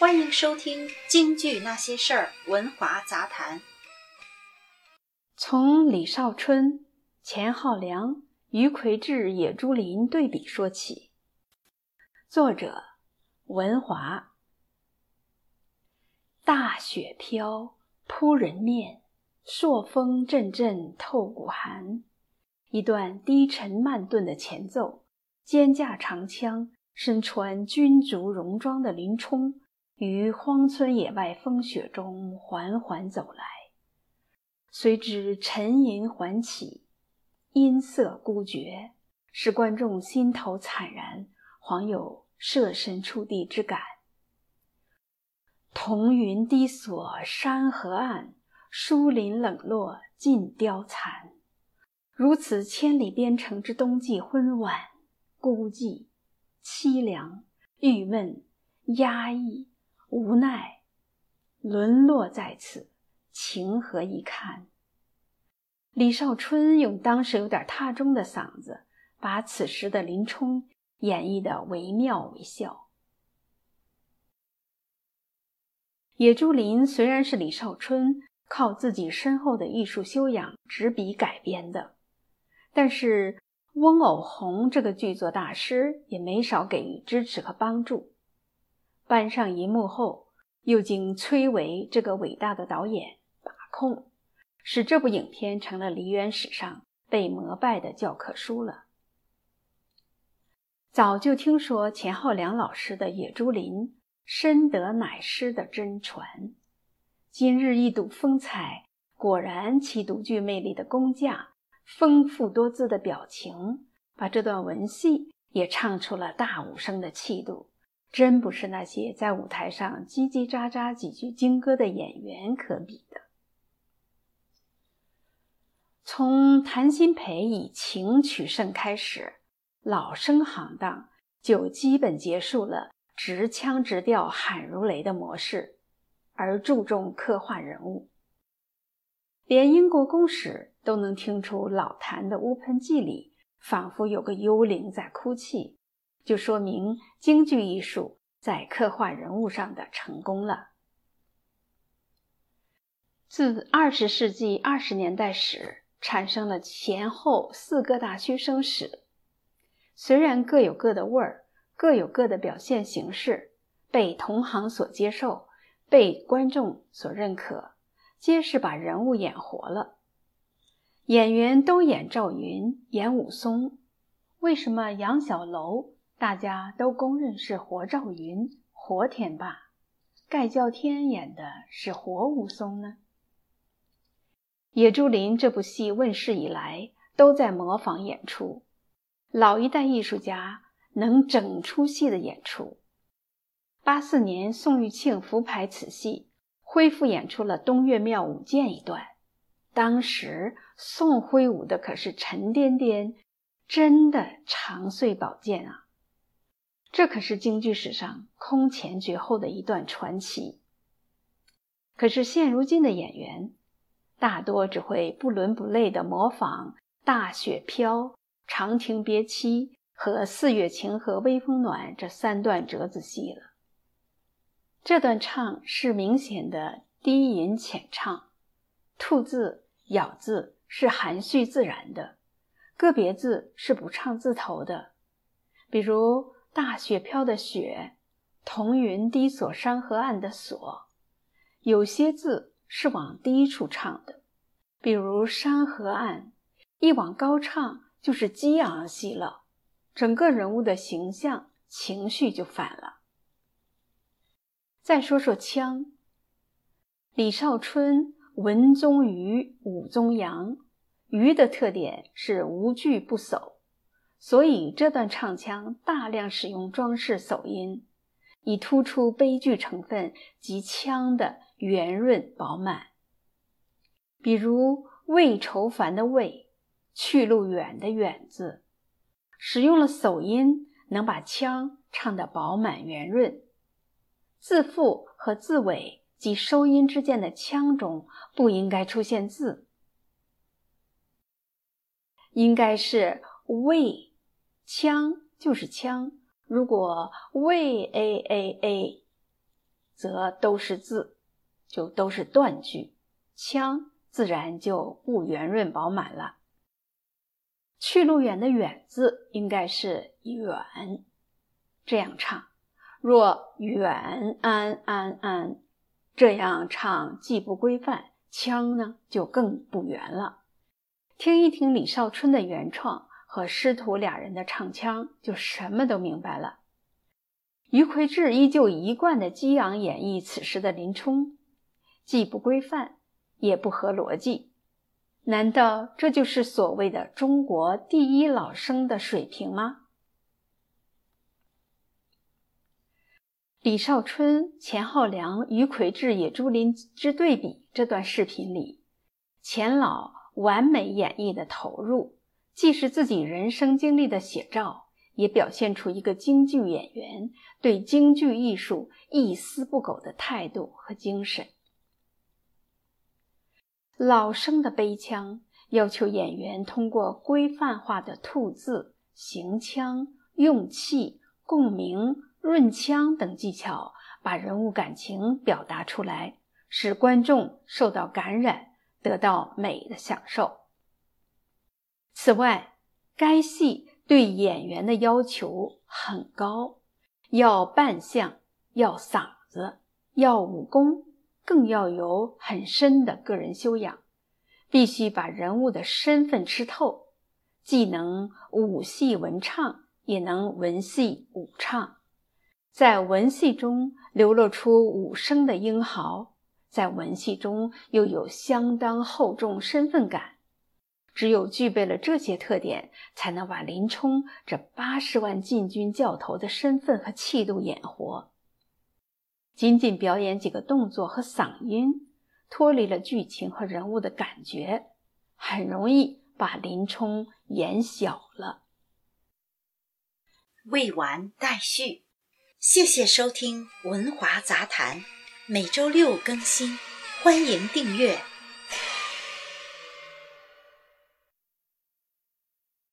欢迎收听《京剧那些事儿》文华杂谈。从李少春、钱浩良、于魁智、野猪林对比说起。作者：文华。大雪飘，扑人面；朔风阵阵，透骨寒。一段低沉慢顿的前奏，肩架长枪，身穿军族戎装的林冲。于荒村野外风雪中缓缓走来，随之沉吟缓起，音色孤绝，使观众心头惨然，恍有设身处地之感。彤云低锁山河暗，疏林冷落尽凋残。如此千里边城之冬季昏晚，孤寂、凄凉、郁闷、压抑。无奈，沦落在此，情何以堪？李少春用当时有点踏中的嗓子，把此时的林冲演绎的惟妙惟肖。野猪林虽然是李少春靠自己深厚的艺术修养执笔改编的，但是翁偶虹这个剧作大师也没少给予支持和帮助。搬上银幕后，又经崔维这个伟大的导演把控，使这部影片成了梨园史上被膜拜的教科书了。早就听说钱浩良老师的《野猪林》深得乃师的真传，今日一睹风采，果然其独具魅力的工架，丰富多姿的表情，把这段文戏也唱出了大武生的气度。真不是那些在舞台上叽叽喳喳几句京歌的演员可比的。从谭鑫培以情取胜开始，老生行当就基本结束了直腔直调喊如雷的模式，而注重刻画人物。连英国公使都能听出老谭的乌盆记里仿佛有个幽灵在哭泣。就说明京剧艺术在刻画人物上的成功了。自二十世纪二十年代始，产生了前后四个大学生史，虽然各有各的味儿，各有各的表现形式，被同行所接受，被观众所认可，皆是把人物演活了。演员都演赵云，演武松，为什么杨小楼？大家都公认是活赵云、活天霸，盖叫天演的是活武松呢。《野猪林》这部戏问世以来，都在模仿演出，老一代艺术家能整出戏的演出。八四年，宋玉庆复排此戏，恢复演出了《东岳庙舞剑》一段。当时宋挥舞的可是沉甸甸，真的长穗宝剑啊！这可是京剧史上空前绝后的一段传奇。可是现如今的演员，大多只会不伦不类地模仿《大雪飘》《长亭别妻》和《四月晴和微风暖》这三段折子戏了。这段唱是明显的低吟浅唱，吐字咬字是含蓄自然的，个别字是不唱字头的，比如。大雪飘的雪，彤云低锁山河暗的锁，有些字是往低处唱的，比如山河暗，一往高唱就是激昂戏了，整个人物的形象情绪就反了。再说说腔，李少春文宗余，武宗杨，余的特点是无惧不守。所以这段唱腔大量使用装饰走音，以突出悲剧成分及腔的圆润饱满。比如“畏愁烦”的“畏”，“去路远”的“远”字，使用了走音，能把腔唱得饱满圆润。字腹和字尾及收音之间的腔中不应该出现字，应该是“畏”。腔就是腔，如果喂 a a a，则都是字，就都是断句，腔自然就不圆润饱满了。去路远的远字应该是远，这样唱。若远安安安，这样唱既不规范，腔呢就更不圆了。听一听李少春的原创和师徒俩人的唱腔，就什么都明白了。于魁智依旧一贯的激昂演绎此时的林冲，既不规范，也不合逻辑。难道这就是所谓的中国第一老生的水平吗？李少春、钱浩良、于魁智、野猪林之对比这段视频里，钱老完美演绎的投入，既是自己人生经历的写照，也表现出一个京剧演员对京剧艺术一丝不苟的态度和精神。老生的悲腔要求演员通过规范化的吐字、行腔、用气、共鸣。润腔等技巧，把人物感情表达出来，使观众受到感染，得到美的享受。此外，该戏对演员的要求很高，要扮相，要嗓子，要武功，更要有很深的个人修养，必须把人物的身份吃透，既能武戏文唱，也能文戏武唱。在文戏中流露出武生的英豪，在文戏中又有相当厚重身份感。只有具备了这些特点，才能把林冲这八十万禁军教头的身份和气度演活。仅仅表演几个动作和嗓音，脱离了剧情和人物的感觉，很容易把林冲演小了。未完待续。谢谢收听《文华杂谈》，每周六更新，欢迎订阅。